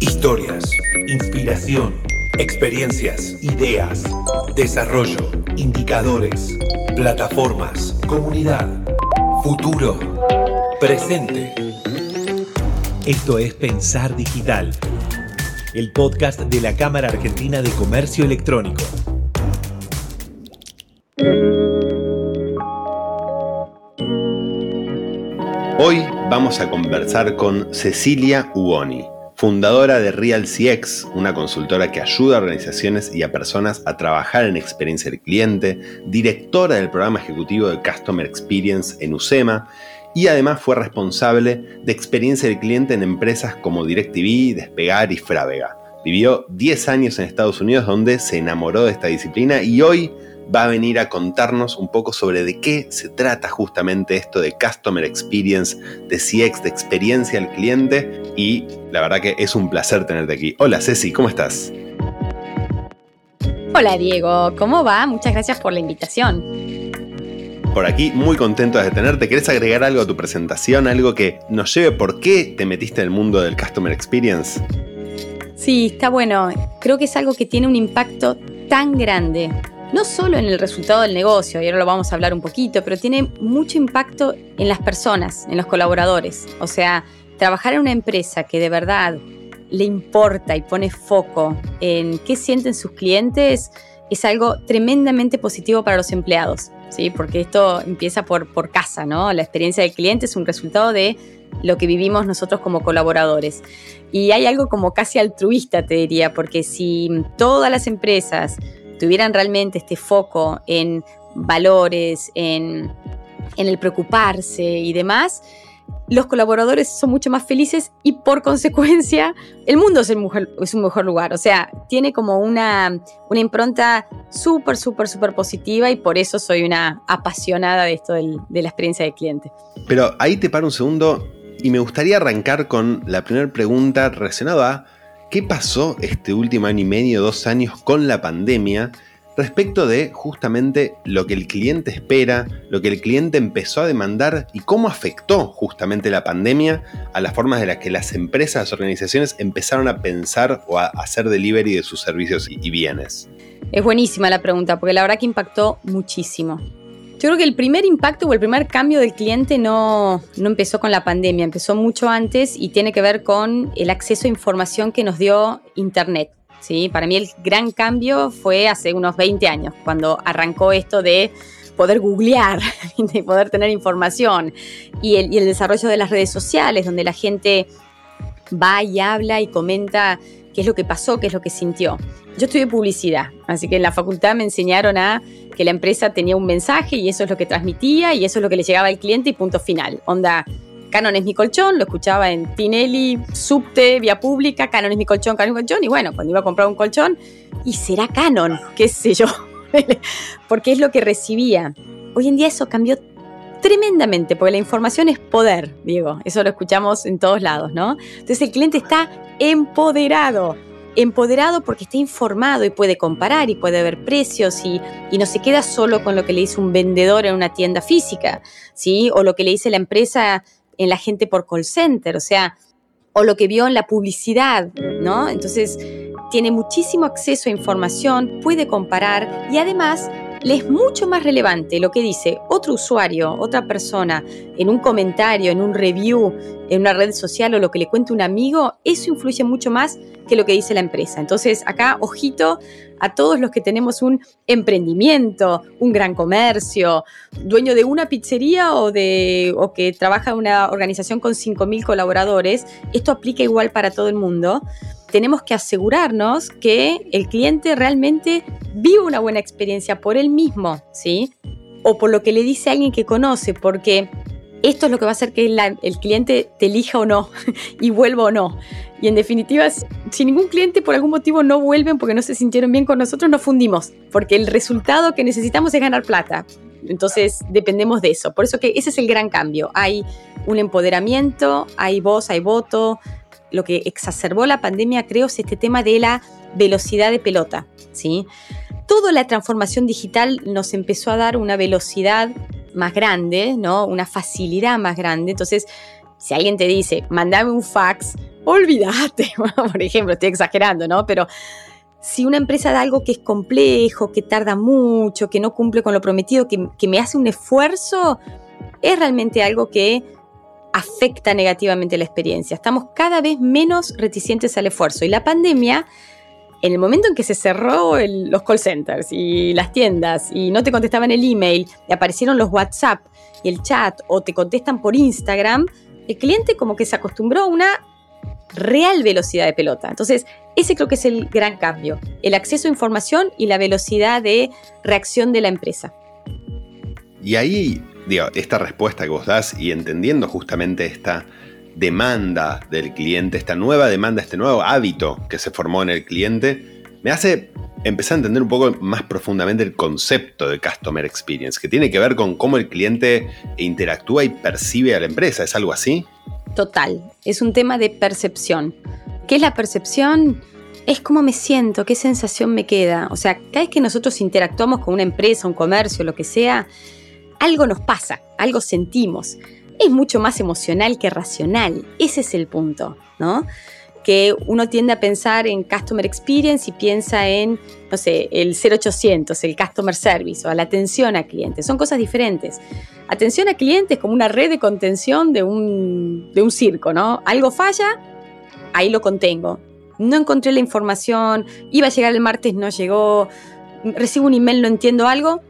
Historias, inspiración, experiencias, ideas, desarrollo, indicadores, plataformas, comunidad, futuro, presente. Esto es Pensar Digital, el podcast de la Cámara Argentina de Comercio Electrónico. Hoy vamos a conversar con Cecilia Uoni, fundadora de RealCX, una consultora que ayuda a organizaciones y a personas a trabajar en experiencia del cliente, directora del programa ejecutivo de Customer Experience en USEMA y además fue responsable de experiencia del cliente en empresas como DirecTV, Despegar y Frávega. Vivió 10 años en Estados Unidos donde se enamoró de esta disciplina y hoy va a venir a contarnos un poco sobre de qué se trata justamente esto de Customer Experience, de CX, de experiencia al cliente. Y la verdad que es un placer tenerte aquí. Hola Ceci, ¿cómo estás? Hola Diego, ¿cómo va? Muchas gracias por la invitación. Por aquí, muy contento de tenerte. ¿Querés agregar algo a tu presentación? Algo que nos lleve por qué te metiste en el mundo del Customer Experience? Sí, está bueno. Creo que es algo que tiene un impacto tan grande no solo en el resultado del negocio, y ahora lo vamos a hablar un poquito, pero tiene mucho impacto en las personas, en los colaboradores. O sea, trabajar en una empresa que de verdad le importa y pone foco en qué sienten sus clientes es algo tremendamente positivo para los empleados, ¿sí? Porque esto empieza por, por casa, ¿no? La experiencia del cliente es un resultado de lo que vivimos nosotros como colaboradores. Y hay algo como casi altruista, te diría, porque si todas las empresas tuvieran realmente este foco en valores, en, el preocuparse y demás, los colaboradores son mucho más felices y por consecuencia el mundo es, es un mejor lugar. O sea, tiene como una, una impronta súper, súper, súper positiva y por eso soy una apasionada de esto de la experiencia del cliente. Pero ahí te paro un segundo y me gustaría arrancar con la primera pregunta relacionada a ¿Qué pasó este último año y medio, dos años con la pandemia respecto de justamente lo que el cliente espera, lo que el cliente empezó a demandar y cómo afectó justamente la pandemia a las formas de las que las empresas, las organizaciones empezaron a pensar o a hacer delivery de sus servicios y bienes? Es buenísima la pregunta, porque la verdad que impactó muchísimo. Yo creo que el primer impacto o el primer cambio del cliente no, no empezó con la pandemia, empezó mucho antes y tiene que ver con el acceso a información que nos dio Internet. ¿sí? Para mí el gran cambio fue hace unos 20 años, cuando arrancó esto de poder googlear, de poder tener información y el, y el desarrollo de las redes sociales, donde la gente va y habla y comenta qué es lo que pasó, qué es lo que sintió. Yo estudié publicidad, así que en la facultad me enseñaron a que la empresa tenía un mensaje y eso es lo que transmitía y eso es lo que le llegaba al cliente y punto final. Onda, Canon es mi colchón, lo escuchaba en Tinelli, Subte, Vía Pública, Canon es mi colchón, Canon es mi colchón, y bueno, cuando iba a comprar un colchón, y será Canon, qué sé yo, porque es lo que recibía. Hoy en día eso cambió tremendamente, porque la información es poder, Diego, eso lo escuchamos en todos lados, ¿no? Entonces el cliente está empoderado empoderado porque está informado y puede comparar y puede ver precios y, no se queda solo con lo que le dice un vendedor en una tienda física, ¿sí? O lo que le dice la empresa en la gente por call center, o sea, o lo que vio en la publicidad, ¿no? Entonces, tiene muchísimo acceso a información, puede comparar y además le es mucho más relevante lo que dice otro usuario, otra persona, en un comentario, en un review, en una red social o lo que le cuente un amigo, eso influye mucho más que lo que dice la empresa. Entonces, acá, ojito a todos los que tenemos un emprendimiento, un gran comercio, dueño de una pizzería o, de, o que trabaja en una organización con 5.000 colaboradores, esto aplica igual para todo el mundo tenemos que asegurarnos que el cliente realmente vive una buena experiencia por él mismo, ¿sí? O por lo que le dice alguien que conoce, porque esto es lo que va a hacer que el cliente te elija o no y vuelva o no. Y en definitiva, si ningún cliente por algún motivo no vuelven porque no se sintieron bien con nosotros, nos fundimos, porque el resultado que necesitamos es ganar plata. Entonces dependemos de eso. Por eso que ese es el gran cambio. Hay un empoderamiento, hay voz, hay voto, lo que exacerbó la pandemia, creo, es este tema de la velocidad de pelota, ¿sí? Toda la transformación digital nos empezó a dar una velocidad más grande, ¿no? Una facilidad más grande. Entonces, si alguien te dice, mandame un fax olvídate, por ejemplo, estoy exagerando, ¿no? Pero si una empresa da algo que es complejo, que tarda mucho, que no cumple con lo prometido, que, que me hace un esfuerzo, es realmente algo que afecta negativamente la experiencia. Estamos cada vez menos reticentes al esfuerzo y la pandemia, en el momento en que se cerró los call centers y las tiendas y no te contestaban el email y aparecieron los WhatsApp y el chat o te contestan por Instagram, el cliente como que se acostumbró a una real velocidad de pelota. Entonces, ese creo que es el gran cambio, el acceso a información y la velocidad de reacción de la empresa. Y ahí digo, esta respuesta que vos das y entendiendo justamente esta demanda del cliente, esta nueva demanda, este nuevo hábito que se formó en el cliente, me hace empezar a entender un poco más profundamente el concepto de Customer Experience, que tiene que ver con cómo el cliente interactúa y percibe a la empresa. ¿Es algo así? Total, es un tema de percepción. ¿Qué es la percepción? Es cómo me siento, qué sensación me queda. O sea, cada vez que nosotros interactuamos con una empresa, un comercio, lo que sea, algo nos pasa, algo sentimos. Es mucho más emocional que racional. Ese es el punto, ¿no? Que uno tiende a pensar en Customer Experience y piensa en, no sé, el 0800, el Customer Service o la atención a clientes. Son cosas diferentes. Atención a clientes es como una red de contención de un, de un circo, ¿no? Algo falla, ahí lo contengo. No encontré la información, iba a llegar el martes, no llegó, recibo un email, no entiendo algo,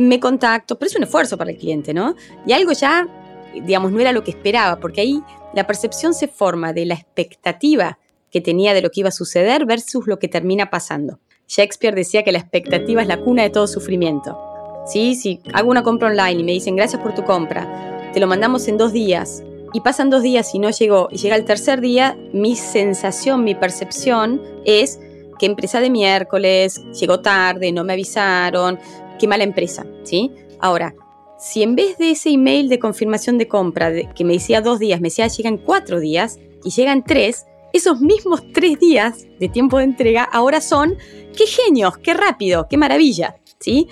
me contacto, pero es un esfuerzo para el cliente, ¿no? Y algo ya, digamos, no era lo que esperaba, porque ahí la percepción se forma de la expectativa que tenía de lo que iba a suceder versus lo que termina pasando. Shakespeare decía que la expectativa es la cuna de todo sufrimiento. ¿Sí? Si hago una compra online y me dicen gracias por tu compra, te lo mandamos en dos días, y pasan dos días y no llegó, y llega el tercer día, mi sensación, mi percepción es que empresa de miércoles, llegó tarde, no me avisaron, qué mala empresa, ¿sí? Ahora, si en vez de ese email de confirmación de compra que me decía dos días, me decía llegan cuatro días y llegan tres, esos mismos tres días de tiempo de entrega ahora son, qué genios, qué rápido, qué maravilla, ¿sí?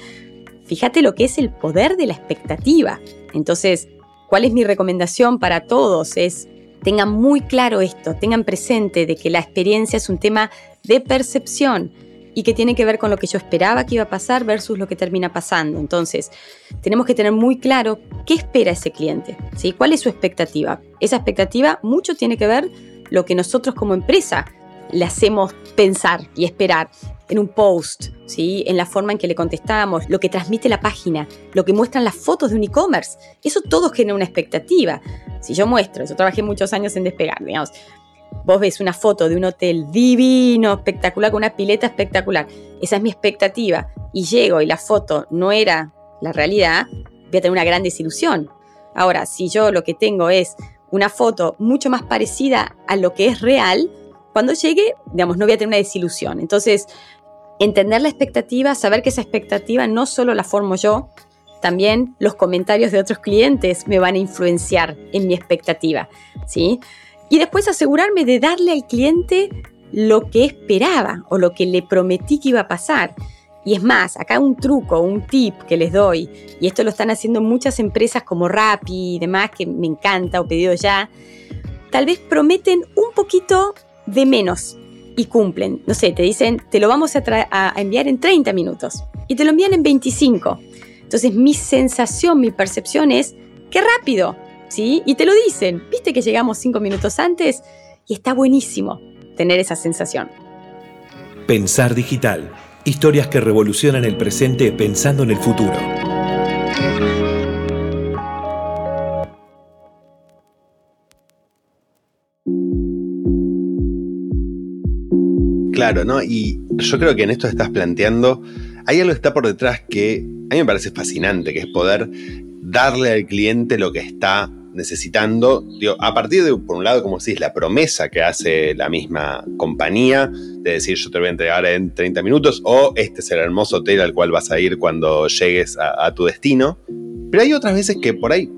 Fíjate lo que es el poder de la expectativa. Entonces, ¿cuál es mi recomendación para todos? Es tengan muy claro esto, tengan presente de que la experiencia es un tema de percepción y que tiene que ver con lo que yo esperaba que iba a pasar versus lo que termina pasando. Entonces, tenemos que tener muy claro qué espera ese cliente, ¿sí? ¿Cuál es su expectativa? Esa expectativa mucho tiene que ver lo que nosotros como empresa le hacemos pensar y esperar en un post, ¿sí? en la forma en que le contestamos, lo que transmite la página, lo que muestran las fotos de un e-commerce. Eso todo genera una expectativa. Si yo muestro, yo trabajé muchos años en despegar, digamos, vos ves una foto de un hotel divino, espectacular, con una pileta espectacular, esa es mi expectativa, y llego y la foto no era la realidad, voy a tener una gran desilusión. Ahora, si yo lo que tengo es una foto mucho más parecida a lo que es real, cuando llegue, digamos, no voy a tener una desilusión. Entonces, entender la expectativa, saber que esa expectativa no solo la formo yo, también los comentarios de otros clientes me van a influenciar en mi expectativa, ¿sí? Y después asegurarme de darle al cliente lo que esperaba o lo que le prometí que iba a pasar. Y es más, acá un truco, un tip que les doy, y esto lo están haciendo muchas empresas como Rappi y demás, que me encanta o pedido ya, tal vez prometen un poquito de menos y cumplen. No sé, te dicen, te lo vamos a, enviar en 30 minutos y te lo envían en 25. Entonces mi sensación, mi percepción es, qué rápido, ¿sí? Y te lo dicen, viste que llegamos cinco minutos antes y está buenísimo tener esa sensación. Pensar digital, historias que revolucionan el presente pensando en el futuro. Claro, ¿no? Y yo creo que en esto estás planteando, hay algo que está por detrás que a mí me parece fascinante, que es poder darle al cliente lo que está necesitando, a partir de, por un lado, como decís, la promesa que hace la misma compañía de decir yo te voy a entregar en 30 minutos o este es el hermoso hotel al cual vas a ir cuando llegues a, tu destino. Pero hay otras veces que por ahí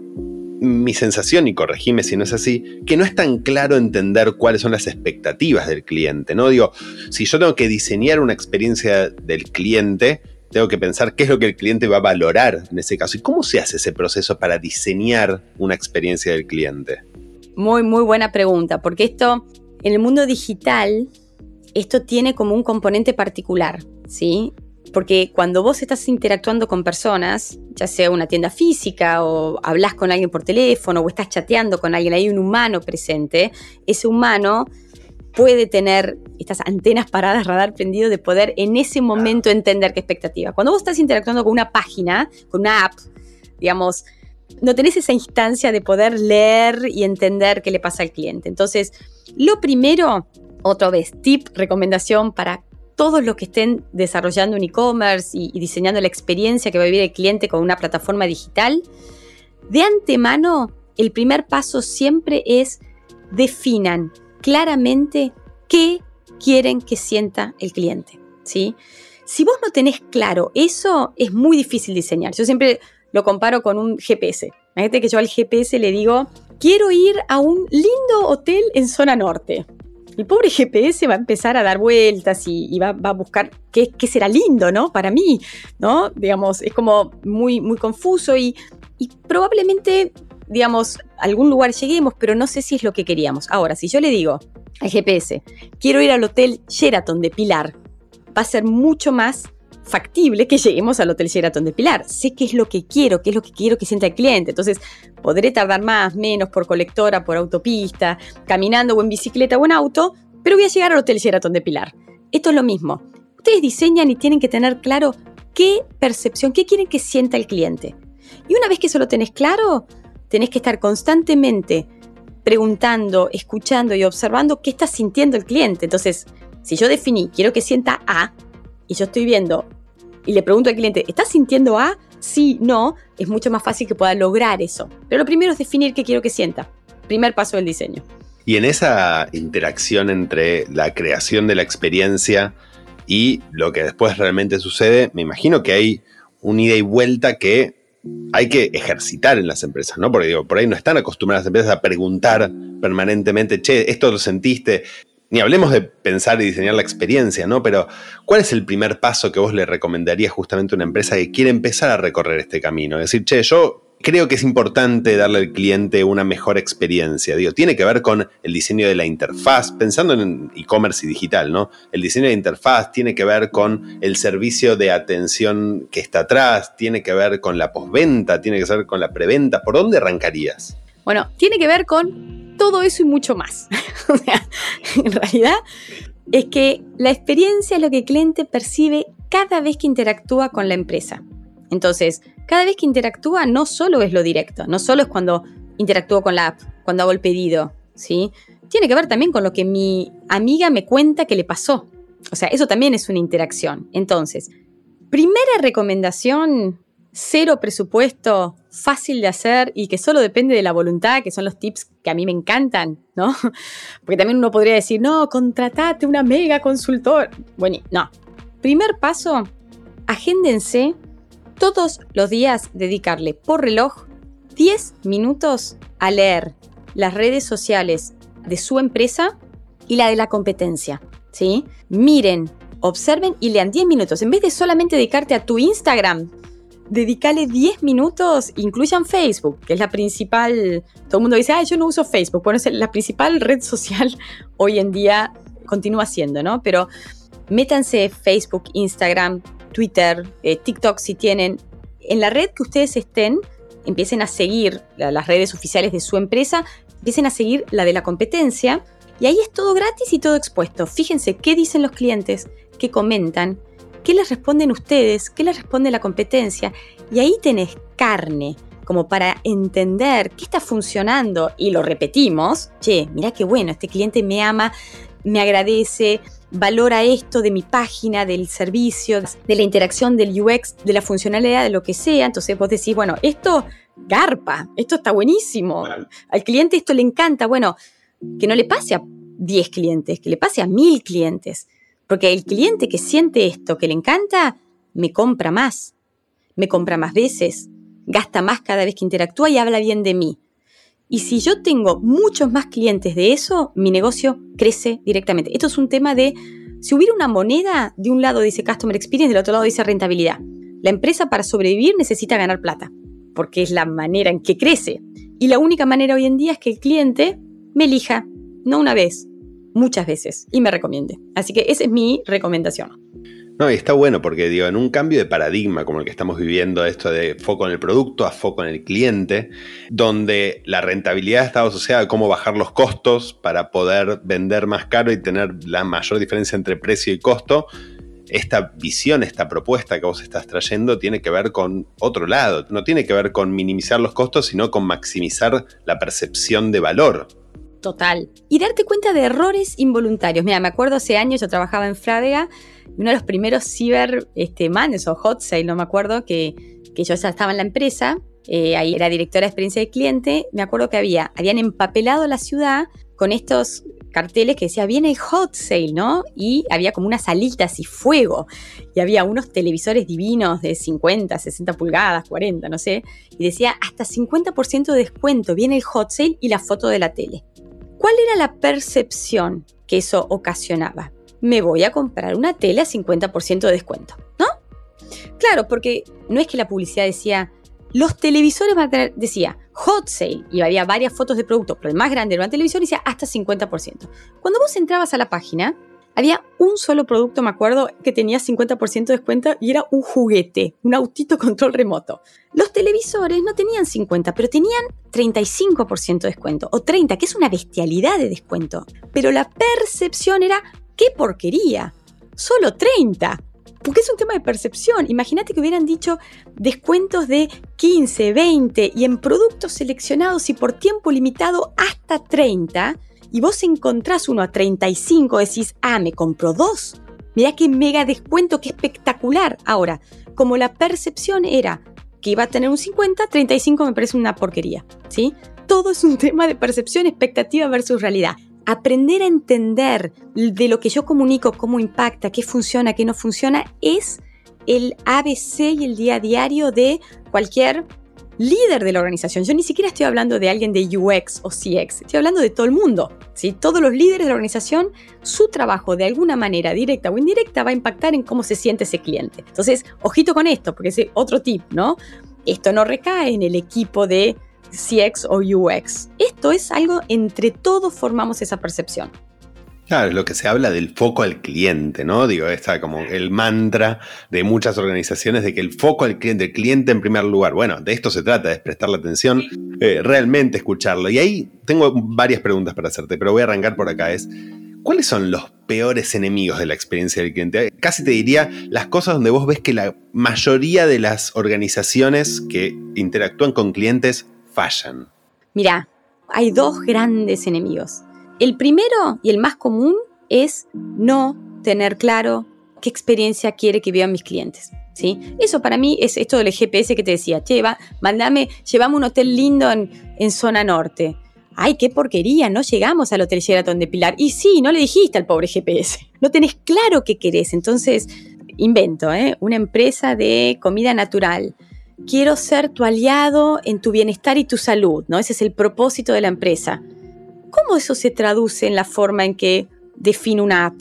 mi sensación, y corregime si no es así, que no es tan claro entender cuáles son las expectativas del cliente, ¿no? Digo, si yo tengo que diseñar una experiencia del cliente, tengo que pensar qué es lo que el cliente va a valorar en ese caso. ¿Y cómo se hace ese proceso para diseñar una experiencia del cliente? Muy, muy buena pregunta, porque esto En el mundo digital, esto tiene como un componente particular, ¿sí? Porque cuando vos estás interactuando con personas, ya sea una tienda física o hablas con alguien por teléfono o estás chateando con alguien, hay un humano presente, ese humano puede tener estas antenas paradas, radar prendido, de poder en ese momento entender qué expectativa. Cuando vos estás interactuando con una página, con una app, digamos, no tenés esa instancia de poder leer y entender qué le pasa al cliente. Entonces, lo primero, otra vez, tip, recomendación para todos los que estén desarrollando un e-commerce y, diseñando la experiencia que va a vivir el cliente con una plataforma digital, de antemano, el primer paso siempre es definan claramente qué quieren que sienta el cliente. ¿sí? Si vos no tenés claro eso, es muy difícil diseñar. Yo siempre lo comparo con un GPS. Imagínate que yo al GPS le digo, quiero ir a un lindo hotel en zona norte. El pobre GPS va a empezar a dar vueltas y, va, a buscar qué, será lindo, ¿no? Para mí, ¿no? Digamos, es como muy, muy confuso y, y probablemente, digamos, a algún lugar lleguemos, pero no sé si es lo que queríamos. Ahora, si yo le digo al GPS, quiero ir al hotel Sheraton de Pilar, va a ser mucho más factible que lleguemos al Hotel Sheraton de Pilar. Sé qué es lo que quiero, qué es lo que quiero que sienta el cliente. Entonces, podré tardar más, menos por colectora, por autopista, caminando o en bicicleta o en auto, pero voy a llegar al Hotel Sheraton de Pilar. Esto es lo mismo. Ustedes diseñan y tienen que tener claro qué percepción, qué quieren que sienta el cliente. Y una vez que eso lo tenés claro, tenés que estar constantemente preguntando, escuchando y observando qué está sintiendo el cliente. Entonces, si yo definí, quiero que sienta A, y yo estoy viendo y le pregunto al cliente, ¿estás sintiendo A? Sí, no, es mucho más fácil que pueda lograr eso. Pero lo primero es definir qué quiero que sienta. Primer paso del diseño. Y en esa interacción entre la creación de la experiencia y lo que después realmente sucede, me imagino que hay un ida y vuelta que hay que ejercitar en las empresas, ¿no? Porque digo, por ahí no están acostumbradas las empresas a preguntar permanentemente, che, esto lo sentiste, ni hablemos de pensar y diseñar la experiencia, ¿no? Pero, ¿cuál es el primer paso que vos le recomendarías justamente a una empresa que quiere empezar a recorrer este camino? Es decir, che, yo creo que es importante darle al cliente una mejor experiencia. Digo, tiene que ver con el diseño de la interfaz, pensando en e-commerce y digital, ¿no? El diseño de la interfaz tiene que ver con el servicio de atención que está atrás, tiene que ver con la postventa, tiene que ver con la preventa. ¿Por dónde arrancarías? Bueno, tiene que ver con todo eso y mucho más. en realidad es que la experiencia es lo que el cliente percibe cada vez que interactúa con la empresa. Entonces, cada vez que interactúa no solo es lo directo, no solo es cuando interactúo con la app, cuando hago el pedido, ¿sí? Tiene que ver también con lo que mi amiga me cuenta que le pasó. O sea, eso también es una interacción. Entonces, primera recomendación cero presupuesto, fácil de hacer y que solo depende de la voluntad, que son los tips que a mí me encantan, ¿no? Porque también uno podría decir, no, contratate una mega consultor. Bueno, no. Primer paso, agéndense todos los días dedicarle por reloj 10 minutos a leer las redes sociales de su empresa y la de la competencia, ¿sí? Miren, observen y lean 10 minutos. En vez de solamente dedicarte a tu Instagram, dedícale 10 minutos, incluyan Facebook, que es la principal, todo el mundo dice, ah, yo no uso Facebook, bueno, es la principal red social hoy en día, continúa siendo, ¿no? Pero métanse Facebook, Instagram, Twitter, eh, TikTok si tienen, en la red que ustedes estén, empiecen a seguir las redes oficiales de su empresa, empiecen a seguir la de la competencia, y ahí es todo gratis y todo expuesto. Fíjense qué dicen los clientes, qué comentan, qué les responden ustedes, qué les responde la competencia. Y ahí tenés carne como para entender qué está funcionando y lo repetimos. Che, mira qué bueno, este cliente me ama, me agradece, valora esto de mi página, del servicio, de la interacción del UX, de la funcionalidad, de lo que sea. Entonces vos decís, bueno, esto garpa, esto está buenísimo. Al cliente esto le encanta. Bueno, que no le pase a 10 clientes, que le pase a 1000 clientes. Porque el cliente que siente esto, que le encanta, me compra más, me compra más veces, gasta más cada vez que interactúa y habla bien de mí. Y si yo tengo muchos más clientes de eso, mi negocio crece directamente. Esto es un tema de, si hubiera una moneda, de un lado dice Customer Experience, del otro lado dice rentabilidad. La empresa para sobrevivir necesita ganar plata, porque es la manera en que crece. Y la única manera hoy en día es que el cliente me elija, no una vez, muchas veces y me recomiende. Así que esa es mi recomendación. No, y está bueno porque digo, en un cambio de paradigma como el que estamos viviendo, esto de foco en el producto a foco en el cliente, donde la rentabilidad estado asociada a cómo bajar los costos para poder vender más caro y tener la mayor diferencia entre precio y costo, esta visión, esta propuesta que vos estás trayendo tiene que ver con otro lado, no tiene que ver con minimizar los costos, sino con maximizar la percepción de valor Total. Y darte cuenta de errores involuntarios. Mira, me acuerdo hace años yo trabajaba en Frávega uno de los primeros ciber este, manes o hot sale, no me acuerdo, que, que yo ya estaba en la empresa, eh, ahí era directora de experiencia de cliente, me acuerdo que había, habían empapelado la ciudad con estos carteles que decía, viene el hot sale, ¿no? Y había como unas alitas y fuego. Y había unos televisores divinos de 50, 60 pulgadas, 40, no sé. Y decía, hasta 50% de descuento, viene el hot sale y la foto de la tele. ¿Cuál era la percepción que eso ocasionaba? Me voy a comprar una tele a 50% de descuento, ¿no? Claro, porque no es que la publicidad decía, los televisores van a tener, decía, hot sale, y había varias fotos de productos, pero el más grande era una televisión y decía hasta 50%. Cuando vos entrabas a la página, había un solo producto, me acuerdo, que tenía 50% de descuento y era un juguete, un autito control remoto. Los televisores no tenían 50, pero tenían 35% de descuento, o 30, que es una bestialidad de descuento. Pero la percepción era, ¡qué porquería! Solo 30. Porque es un tema de percepción. Imagínate que hubieran dicho descuentos de 15, 20 y en productos seleccionados y por tiempo limitado hasta 30 y vos encontrás uno a 35, decís, ah, me compro dos. Mirá qué mega descuento, qué espectacular. Ahora, como la percepción era que iba a tener un 50, 35 me parece una porquería, ¿sí? Todo es un tema de percepción, expectativa versus realidad. Aprender a entender de lo que yo comunico, cómo impacta, qué funciona, qué no funciona, es el ABC y el día a diario de cualquier líder de la organización. Yo ni siquiera estoy hablando de alguien de UX o CX, estoy hablando de todo el mundo. ¿sí? Todos los líderes de la organización, su trabajo de alguna manera, directa o indirecta, va a impactar en cómo se siente ese cliente. Entonces, ojito con esto, porque es otro tip, ¿no? Esto no recae en el equipo de CX o UX. Esto es algo entre todos formamos esa percepción. Claro, lo que se habla del foco al cliente, ¿no? Digo, está como el mantra de muchas organizaciones de que el foco al cliente, el cliente en primer lugar. Bueno, de esto se trata, de prestarle atención, eh, realmente escucharlo. Y ahí tengo varias preguntas para hacerte, pero voy a arrancar por acá. Es, ¿cuáles son los peores enemigos de la experiencia del cliente? Casi te diría las cosas donde vos ves que la mayoría de las organizaciones que interactúan con clientes fallan. Mira, hay dos grandes enemigos. El primero y el más común es no tener claro qué experiencia quiere que vean mis clientes. ¿sí? Eso para mí es esto del GPS que te decía, che, mandame, llevamos un hotel lindo en, en, zona norte. Ay, qué porquería, no llegamos al hotel Sheraton de Pilar. Y sí, no le dijiste al pobre GPS. No tenés claro qué querés. Entonces, invento, ¿eh? una empresa de comida natural. Quiero ser tu aliado en tu bienestar y tu salud, ¿no? Ese es el propósito de la empresa. ¿Cómo eso se traduce en la forma en que defino una app?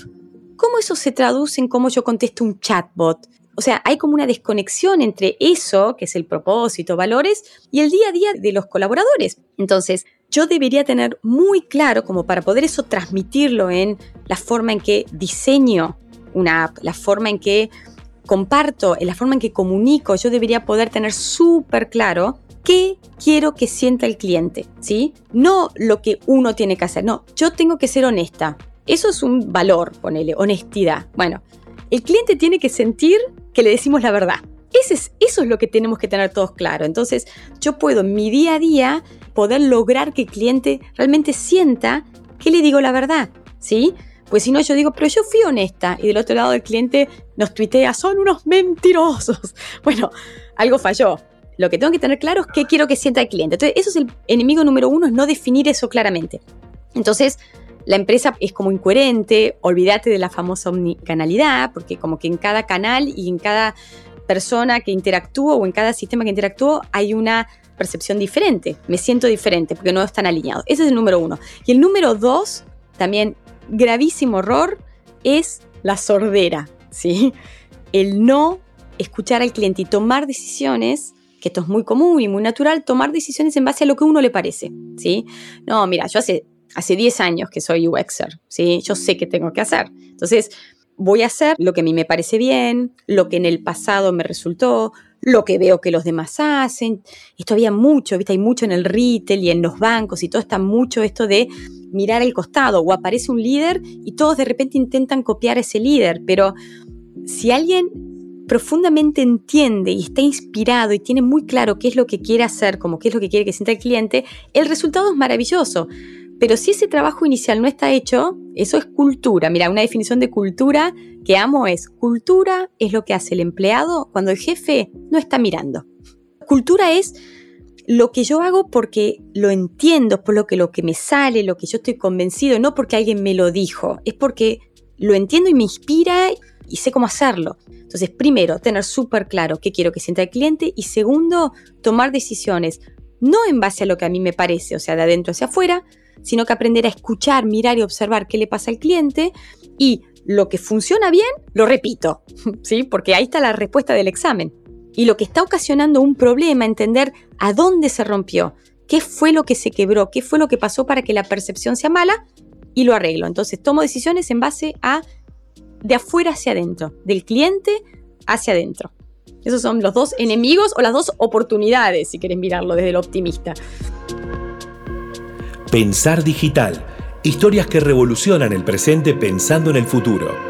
¿Cómo eso se traduce en cómo yo contesto un chatbot? O sea, hay como una desconexión entre eso, que es el propósito, valores, y el día a día de los colaboradores. Entonces, yo debería tener muy claro, como para poder eso transmitirlo en la forma en que diseño una app, la forma en que comparto, en la forma en que comunico, yo debería poder tener súper claro qué quiero que sienta el cliente, ¿sí? No lo que uno tiene que hacer, no, yo tengo que ser honesta. Eso es un valor, ponele, honestidad. Bueno, el cliente tiene que sentir que le decimos la verdad. Ese es, eso es lo que tenemos que tener todos claro. Entonces, yo puedo en mi día a día poder lograr que el cliente realmente sienta que le digo la verdad, ¿sí? Pues si no, yo digo, pero yo fui honesta. Y del otro lado el cliente nos tuitea, son unos mentirosos. Bueno, algo falló. Lo que tengo que tener claro es qué quiero que sienta el cliente. Entonces, eso es el enemigo número uno, es no definir eso claramente. Entonces, la empresa es como incoherente, olvídate de la famosa omnicanalidad, porque como que en cada canal y en cada persona que interactúo o en cada sistema que interactúo hay una percepción diferente, me siento diferente porque no están alineados. Ese es el número uno. Y el número dos, también gravísimo error, es la sordera, ¿sí? El no escuchar al cliente y tomar decisiones que esto es muy común y muy natural, tomar decisiones en base a lo que uno le parece, ¿sí? No, mira, yo hace hace 10 años que soy UXer, ¿sí? Yo sé qué tengo que hacer. Entonces, voy a hacer lo que a mí me parece bien, lo que en el pasado me resultó, lo que veo que los demás hacen. Esto había mucho, ¿viste? Hay mucho en el retail y en los bancos y todo está mucho esto de mirar al costado o aparece un líder y todos de repente intentan copiar a ese líder, pero si alguien profundamente entiende y está inspirado y tiene muy claro qué es lo que quiere hacer, como qué es lo que quiere que sienta el cliente, el resultado es maravilloso. Pero si ese trabajo inicial no está hecho, eso es cultura. Mira, una definición de cultura que amo es, cultura es lo que hace el empleado cuando el jefe no está mirando. Cultura es lo que yo hago porque lo entiendo, por lo que, lo que me sale, lo que yo estoy convencido, no porque alguien me lo dijo, es porque lo entiendo y me inspira y sé cómo hacerlo. Entonces, primero, tener súper claro qué quiero que sienta el cliente y segundo, tomar decisiones, no en base a lo que a mí me parece, o sea, de adentro hacia afuera, sino que aprender a escuchar, mirar y observar qué le pasa al cliente y lo que funciona bien, lo repito, ¿sí? Porque ahí está la respuesta del examen. Y lo que está ocasionando un problema, entender a dónde se rompió, qué fue lo que se quebró, qué fue lo que pasó para que la percepción sea mala y lo arreglo. Entonces tomo decisiones en base a de afuera hacia adentro, del cliente hacia adentro. Esos son los dos enemigos o las dos oportunidades, si quieren mirarlo desde el optimista. Pensar digital. Historias que revolucionan el presente pensando en el futuro.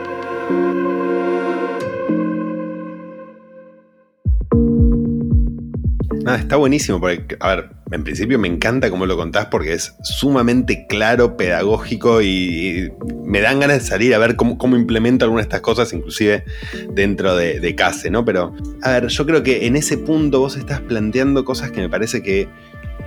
Está buenísimo porque, a ver, en principio me encanta cómo lo contás porque es sumamente claro, pedagógico y, me dan ganas de salir a ver cómo, cómo implemento algunas de estas cosas, inclusive dentro de, de CASE, ¿no? Pero, a ver, yo creo que en ese punto vos estás planteando cosas que me parece que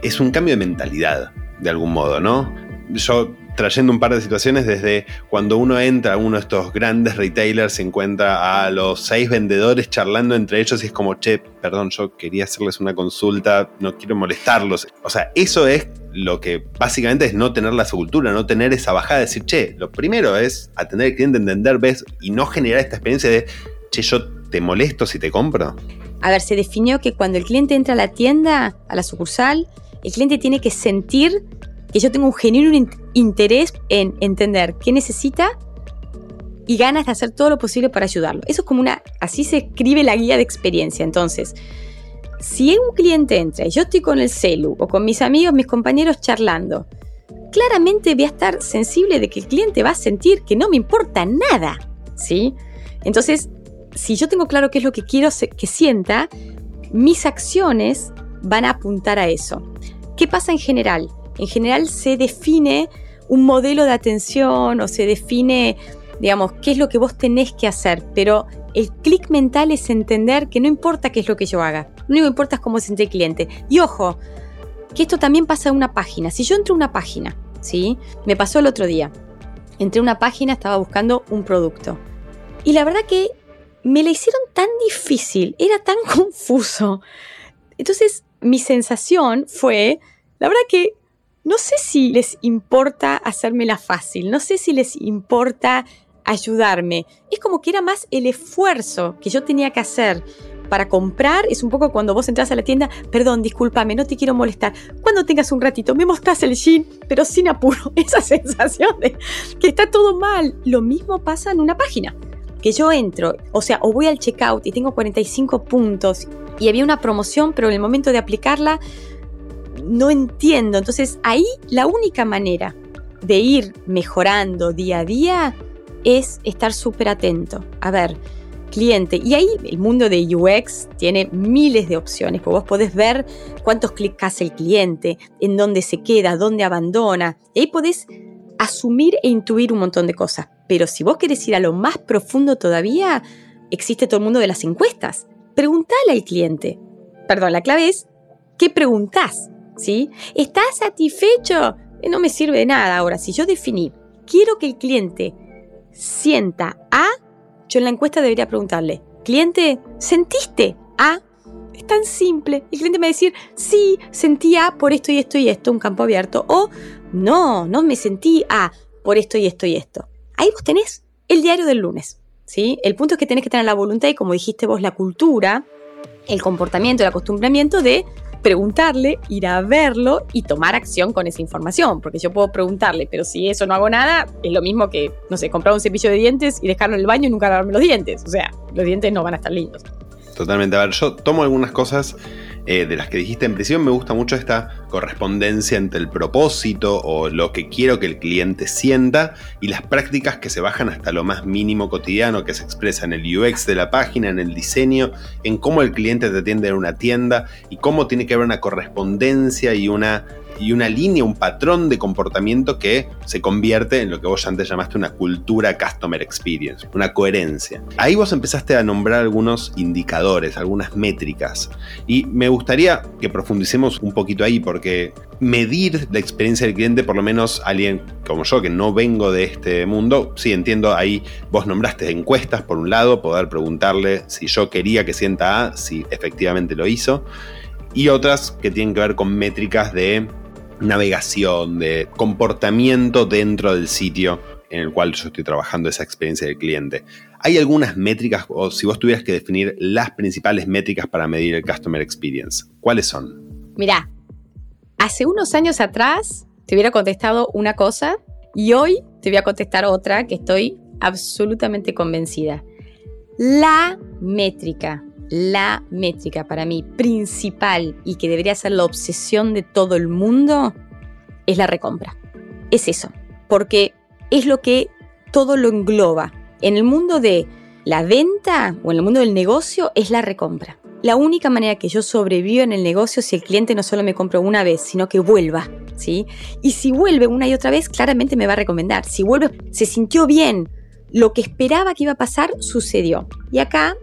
es un cambio de mentalidad de algún modo, ¿no? Yo trayendo un par de situaciones desde cuando uno entra a uno de estos grandes retailers se encuentra a los seis vendedores charlando entre ellos y es como, che, perdón, yo quería hacerles una consulta, no quiero molestarlos. O sea, eso es lo que básicamente es no tener la cultura, no tener esa bajada, de decir, che, lo primero es atender al cliente, entender, ves, y no generar esta experiencia de, che, yo te molesto si te compro. A ver, se definió que cuando el cliente entra a la tienda, a la sucursal, el cliente tiene que sentir que yo tengo un genuino interés en entender qué necesita y ganas de hacer todo lo posible para ayudarlo. Eso es como una, así se escribe la guía de experiencia. Entonces, si un cliente entra y yo estoy con el celu o con mis amigos, mis compañeros charlando, claramente voy a estar sensible de que el cliente va a sentir que no me importa nada, ¿sí? Entonces, si yo tengo claro qué es lo que quiero que sienta, mis acciones van a apuntar a eso. ¿Qué pasa en general? En general se define un modelo de atención o se define, digamos, qué es lo que vos tenés que hacer, pero el clic mental es entender que no importa qué es lo que yo haga, lo importa cómo se siente el cliente. Y ojo, que esto también pasa en una página. Si yo entro a una página, ¿sí? Me pasó el otro día. Entré a una página, estaba buscando un producto. Y la verdad que me la hicieron tan difícil, era tan confuso. Entonces, mi sensación fue, la verdad que no sé si les importa hacérmela fácil, no sé si les importa ayudarme. Es como que era más el esfuerzo que yo tenía que hacer para comprar. Es un poco cuando vos entras a la tienda, perdón, discúlpame, no te quiero molestar. Cuando tengas un ratito, me mostrás el jean, pero sin apuro. Esa sensación de que está todo mal. Lo mismo pasa en una página. Que yo entro, o sea, o voy al checkout y tengo 45 puntos y había una promoción, pero en el momento de aplicarla no entiendo. Entonces ahí la única manera de ir mejorando día a día es estar súper atento. A ver, cliente. Y ahí el mundo de UX tiene miles de opciones, porque vos podés ver cuántos clics hace el cliente, en dónde se queda, dónde abandona. Y ahí podés asumir e intuir un montón de cosas. Pero si vos querés ir a lo más profundo todavía, existe todo el mundo de las encuestas. Preguntale al cliente. Perdón, la clave es, ¿qué preguntás? ¿Sí? ¿Estás satisfecho? Eh, no me sirve de nada ahora. Si yo definí, quiero que el cliente sienta A, yo en la encuesta debería preguntarle, cliente, ¿sentiste A? Es tan simple. El cliente me va a decir, sí, sentí A por esto y esto y esto, un campo abierto. O, no, no me sentí A por esto y esto y esto. Ahí vos tenés el diario del lunes. ¿sí? El punto es que tenés que tener la voluntad y, como dijiste vos, la cultura, el comportamiento, el acostumbramiento de preguntarle, ir a verlo y tomar acción con esa información, porque yo puedo preguntarle, pero si eso no hago nada, es lo mismo que, no sé, comprar un cepillo de dientes y dejarlo en el baño y nunca lavarme los dientes. O sea, los dientes no van a estar lindos. Totalmente. A ver, yo tomo algunas cosas eh, de las que dijiste en prisión, me gusta mucho esta correspondencia entre el propósito o lo que quiero que el cliente sienta y las prácticas que se bajan hasta lo más mínimo cotidiano que se expresa en el UX de la página, en el diseño, en cómo el cliente te atiende en una tienda y cómo tiene que haber una correspondencia y una y una línea, un patrón de comportamiento que se convierte en lo que vos antes llamaste una cultura customer experience, una coherencia. Ahí vos empezaste a nombrar algunos indicadores, algunas métricas. Y me gustaría que profundicemos un poquito ahí porque medir la experiencia del cliente, por lo menos alguien como yo que no vengo de este mundo, sí entiendo, ahí vos nombraste encuestas por un lado, poder preguntarle si yo quería que sienta A, si efectivamente lo hizo, y otras que tienen que ver con métricas de navegación, de comportamiento dentro del sitio en el cual yo estoy trabajando esa experiencia del cliente. ¿Hay algunas métricas, o si vos tuvieras que definir las principales métricas para medir el Customer Experience, cuáles son? Mira, hace unos años atrás te hubiera contestado una cosa y hoy te voy a contestar otra que estoy absolutamente convencida. La métrica la métrica para mí principal y que debería ser la obsesión de todo el mundo es la recompra. Es eso, porque es lo que todo lo engloba. En el mundo de la venta o en el mundo del negocio es la recompra. La única manera que yo sobrevivo en el negocio es si el cliente no solo me compra una vez, sino que vuelva, ¿sí? Y si vuelve una y otra vez, claramente me va a recomendar. Si vuelve, se sintió bien, lo que esperaba que iba a pasar sucedió. Y acá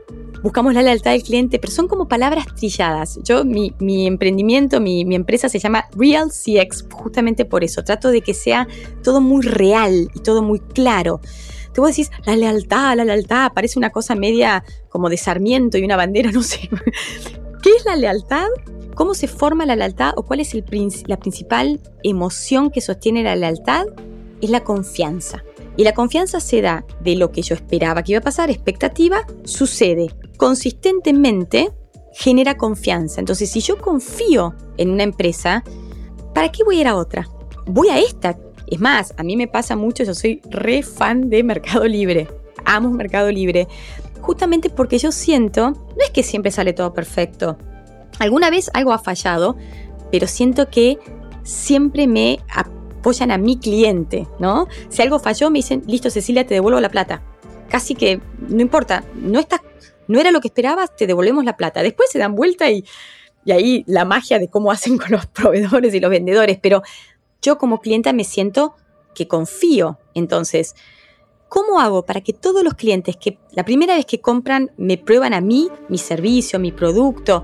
buscamos la lealtad del cliente, pero son como palabras trilladas. Yo, mi, emprendimiento, mi, mi, empresa se llama Real CX, justamente por eso. Trato de que sea todo muy real y todo muy claro. Te vos decís, la lealtad, la lealtad, parece una cosa media como de Sarmiento y una bandera, no sé. ¿Qué es la lealtad? ¿Cómo se forma la lealtad o cuál es el, la principal emoción que sostiene la lealtad? Es la confianza. Y la confianza se da de lo que yo esperaba que iba a pasar, expectativa, sucede consistentemente genera confianza. Entonces, si yo confío en una empresa, ¿para qué voy a ir a otra? Voy a esta. Es más, a mí me pasa mucho, yo soy re fan de Mercado Libre. Amo Mercado Libre. Justamente porque yo siento, no es que siempre sale todo perfecto. Alguna vez algo ha fallado, pero siento que siempre me apoyan a mi cliente, ¿no? Si algo falló, me dicen, listo Cecilia, te devuelvo la plata. Casi que, no importa, no estás no era lo que esperabas, te devolvemos la plata. Después se dan vuelta y, y ahí la magia de cómo hacen con los proveedores y los vendedores, pero yo como clienta me siento que confío. Entonces, ¿cómo hago para que todos los clientes que la primera vez que compran me prueban a mí, mi servicio, mi producto,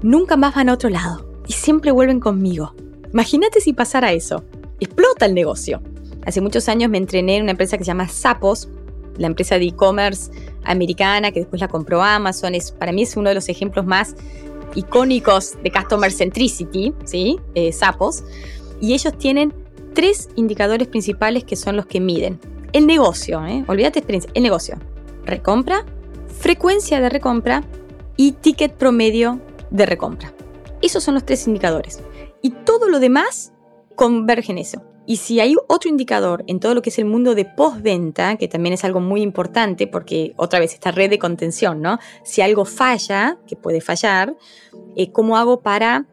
nunca más van a otro lado y siempre vuelven conmigo? Imagínate si pasara eso. Explota el negocio. Hace muchos años me entrené en una empresa que se llama Sapos, la empresa de e-commerce americana que después la compró Amazon. Es, para mí es uno de los ejemplos más icónicos de Customer Centricity, ¿sí? Eh, Sapos. Y ellos tienen tres indicadores principales que son los que miden. El negocio, ¿eh? olvídate experiencia, el negocio. Recompra, frecuencia de recompra y ticket promedio de recompra. Esos son los tres indicadores. Y todo lo demás converge en eso. Y si hay otro indicador en todo lo que es el mundo de postventa, que también es algo muy importante, porque otra vez esta red de contención, ¿no? Si algo falla, que puede fallar, eh, ¿cómo hago para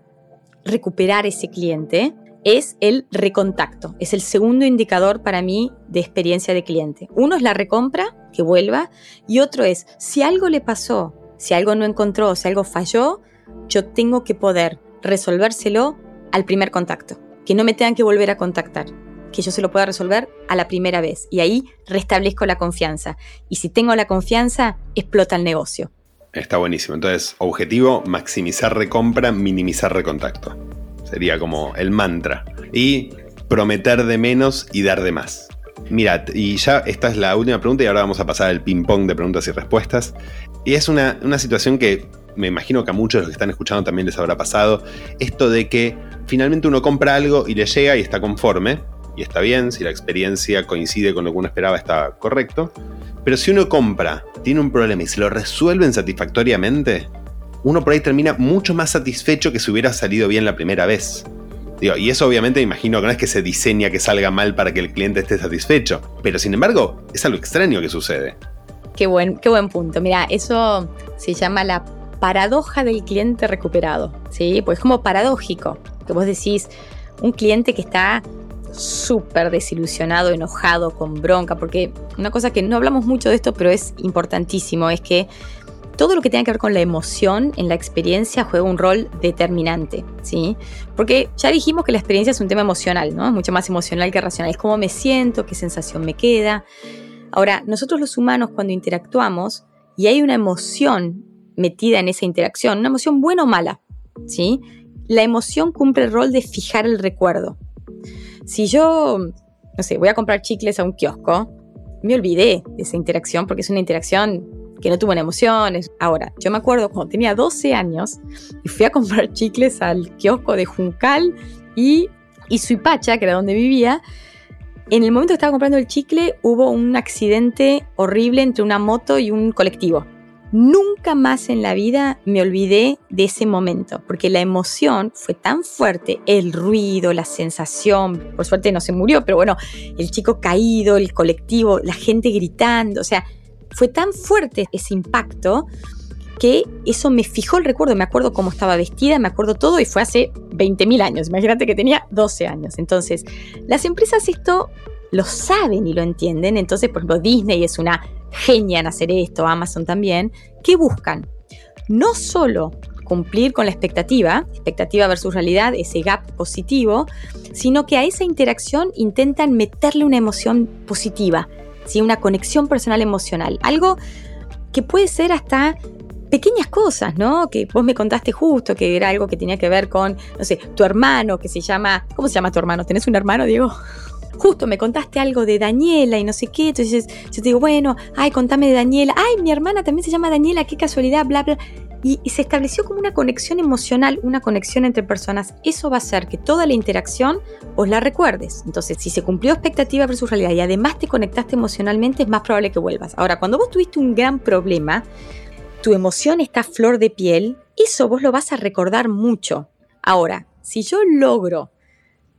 recuperar ese cliente? Es el recontacto. Es el segundo indicador para mí de experiencia de cliente. Uno es la recompra, que vuelva, y otro es si algo le pasó, si algo no encontró, si algo falló, yo tengo que poder resolvérselo al primer contacto que no me tengan que volver a contactar, que yo se lo pueda resolver a la primera vez. Y ahí restablezco la confianza. Y si tengo la confianza, explota el negocio. Está buenísimo. Entonces, objetivo, maximizar recompra, minimizar recontacto. Sería como el mantra. Y prometer de menos y dar de más. Mirad, y ya esta es la última pregunta y ahora vamos a pasar al ping-pong de preguntas y respuestas. Y es una, una situación que me imagino que a muchos de los que están escuchando también les habrá pasado, esto de que finalmente uno compra algo y le llega y está conforme, y está bien, si la experiencia coincide con lo que uno esperaba está correcto, pero si uno compra, tiene un problema y se lo resuelven satisfactoriamente, uno por ahí termina mucho más satisfecho que si hubiera salido bien la primera vez. y eso obviamente imagino que no es que se diseña que salga mal para que el cliente esté satisfecho, pero sin embargo es algo extraño que sucede. Qué buen, qué buen punto. Mira, eso se llama la paradoja del cliente recuperado, ¿sí? Pues es como paradójico, que vos decís, un cliente que está súper desilusionado, enojado, con bronca, porque una cosa que no hablamos mucho de esto, pero es importantísimo, es que todo lo que tenga que ver con la emoción en la experiencia juega un rol determinante, ¿sí? Porque ya dijimos que la experiencia es un tema emocional, ¿no? Mucho más emocional que racional. Es cómo me siento, qué sensación me queda. Ahora, nosotros los humanos cuando interactuamos y hay una emoción metida en esa interacción, una emoción buena o mala, ¿sí? La emoción cumple el rol de fijar el recuerdo. Si yo, no sé, voy a comprar chicles a un kiosco, me olvidé de esa interacción porque es una interacción que no tuvo emociones. Ahora, yo me acuerdo cuando tenía 12 años y fui a comprar chicles al kiosco de Juncal y, y Suipacha, que era donde vivía. En el momento que estaba comprando el chicle hubo un accidente horrible entre una moto y un colectivo. Nunca más en la vida me olvidé de ese momento, porque la emoción fue tan fuerte, el ruido, la sensación, por suerte no se murió, pero bueno, el chico caído, el colectivo, la gente gritando, o sea, fue tan fuerte ese impacto que eso me fijó el recuerdo, me acuerdo cómo estaba vestida, me acuerdo todo y fue hace 20.000 años, imagínate que tenía 12 años. Entonces, las empresas esto lo saben y lo entienden, entonces, por ejemplo, Disney es una genia en hacer esto, Amazon también, ¿qué buscan? No solo cumplir con la expectativa, expectativa versus realidad, ese gap positivo, sino que a esa interacción intentan meterle una emoción positiva, ¿sí? una conexión personal emocional, algo que puede ser hasta pequeñas cosas, ¿no? Que vos me contaste justo, que era algo que tenía que ver con, no sé, tu hermano, que se llama, ¿cómo se llama tu hermano? ¿Tenés un hermano, Diego? Justo me contaste algo de Daniela y no sé qué, entonces yo te digo, bueno, ay, contame de Daniela, ay, mi hermana también se llama Daniela, qué casualidad, bla, bla. Y, y, se estableció como una conexión emocional, una conexión entre personas. Eso va a hacer que toda la interacción os la recuerdes. Entonces, si se cumplió expectativa versus realidad y además te conectaste emocionalmente, es más probable que vuelvas. Ahora, cuando vos tuviste un gran problema, tu emoción está flor de piel, eso vos lo vas a recordar mucho. Ahora, si yo logro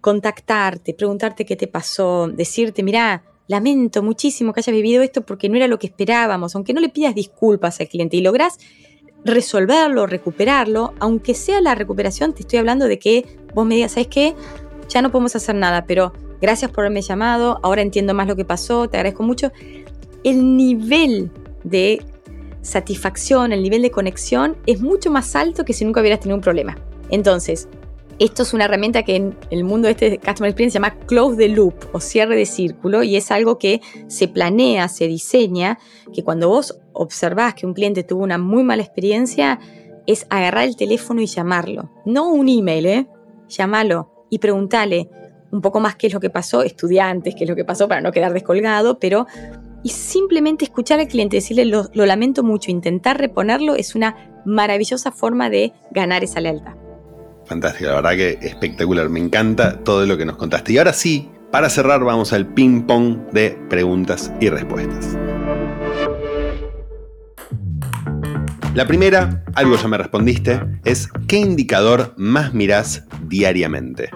contactarte, preguntarte qué te pasó, decirte, mira, lamento muchísimo que hayas vivido esto porque no era lo que esperábamos, aunque no le pidas disculpas al cliente y logras resolverlo, recuperarlo, aunque sea la recuperación, te estoy hablando de que vos me digas, ¿sabes qué? Ya no podemos hacer nada, pero gracias por haberme llamado, ahora entiendo más lo que pasó, te agradezco mucho. El nivel de satisfacción, el nivel de conexión es mucho más alto que si nunca hubieras tenido un problema. Entonces, esto es una herramienta que en el mundo este de Customer Experience se llama Close the Loop o cierre de círculo y es algo que se planea, se diseña, que cuando vos observás que un cliente tuvo una muy mala experiencia, es agarrar el teléfono y llamarlo. No un email, ¿eh? Llámalo y preguntale un poco más qué es lo que pasó, estudiantes, qué es lo que pasó para no quedar descolgado, pero y simplemente escuchar al cliente, decirle lo, lo lamento mucho, intentar reponerlo es una maravillosa forma de ganar esa lealtad. Fantástico, la verdad que espectacular. Me encanta todo lo que nos contaste. Y ahora sí, para cerrar, vamos al ping-pong de preguntas y respuestas. La primera, algo ya me respondiste, es ¿qué indicador más mirás diariamente?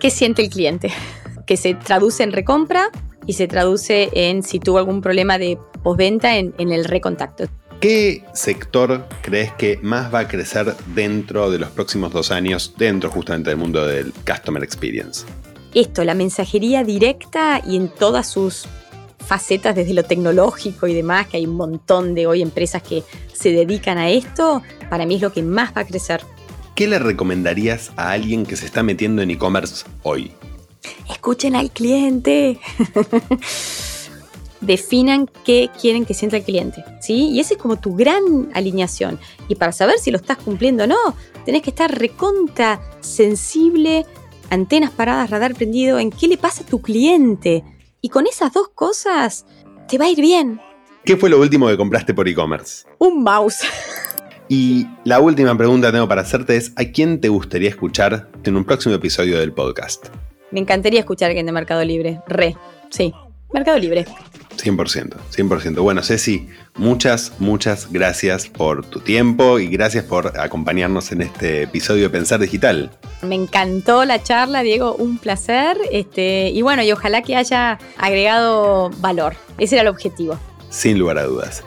¿Qué siente el cliente? Que se traduce en recompra y se traduce en si tuvo algún problema de postventa en, en el recontacto. ¿Qué sector crees que más va a crecer dentro de los próximos dos años, dentro justamente del mundo del Customer Experience? Esto, la mensajería directa y en todas sus facetas, desde lo tecnológico y demás, que hay un montón de hoy empresas que se dedican a esto, para mí es lo que más va a crecer. ¿Qué le recomendarías a alguien que se está metiendo en e-commerce hoy? Escuchen al cliente. definan qué quieren que sienta el cliente, ¿sí? Y esa es como tu gran alineación. Y para saber si lo estás cumpliendo o no, tenés que estar recontra sensible, antenas paradas, radar prendido, en qué le pasa a tu cliente. Y con esas dos cosas, te va a ir bien. ¿Qué fue lo último que compraste por e-commerce? Un mouse. Y la última pregunta que tengo para hacerte es, ¿a quién te gustaría escuchar en un próximo episodio del podcast? Me encantaría escuchar a alguien de Mercado Libre. Re, sí. Mercado Libre. 100%, 100%. Bueno, Ceci, muchas, muchas gracias por tu tiempo y gracias por acompañarnos en este episodio de Pensar Digital. Me encantó la charla, Diego, un placer. Este, y bueno, y ojalá que haya agregado valor. Ese era el objetivo. Sin lugar a dudas.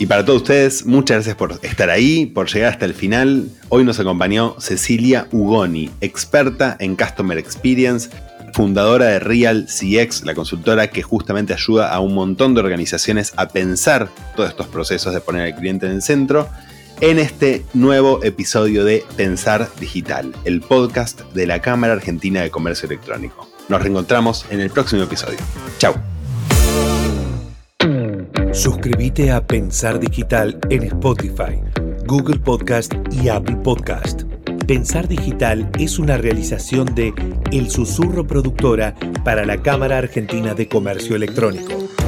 Y para todos ustedes, muchas gracias por estar ahí, por llegar hasta el final. Hoy nos acompañó Cecilia Ugoni, experta en Customer Experience fundadora de Real CX, la consultora que justamente ayuda a un montón de organizaciones a pensar todos estos procesos de poner al cliente en el centro, en este nuevo episodio de Pensar Digital, el podcast de la Cámara Argentina de Comercio Electrónico. Nos reencontramos en el próximo episodio. Chao. Suscríbete a Pensar Digital en Spotify, Google Podcast y Apple Podcast. Pensar Digital es una realización de El Susurro Productora para la Cámara Argentina de Comercio Electrónico.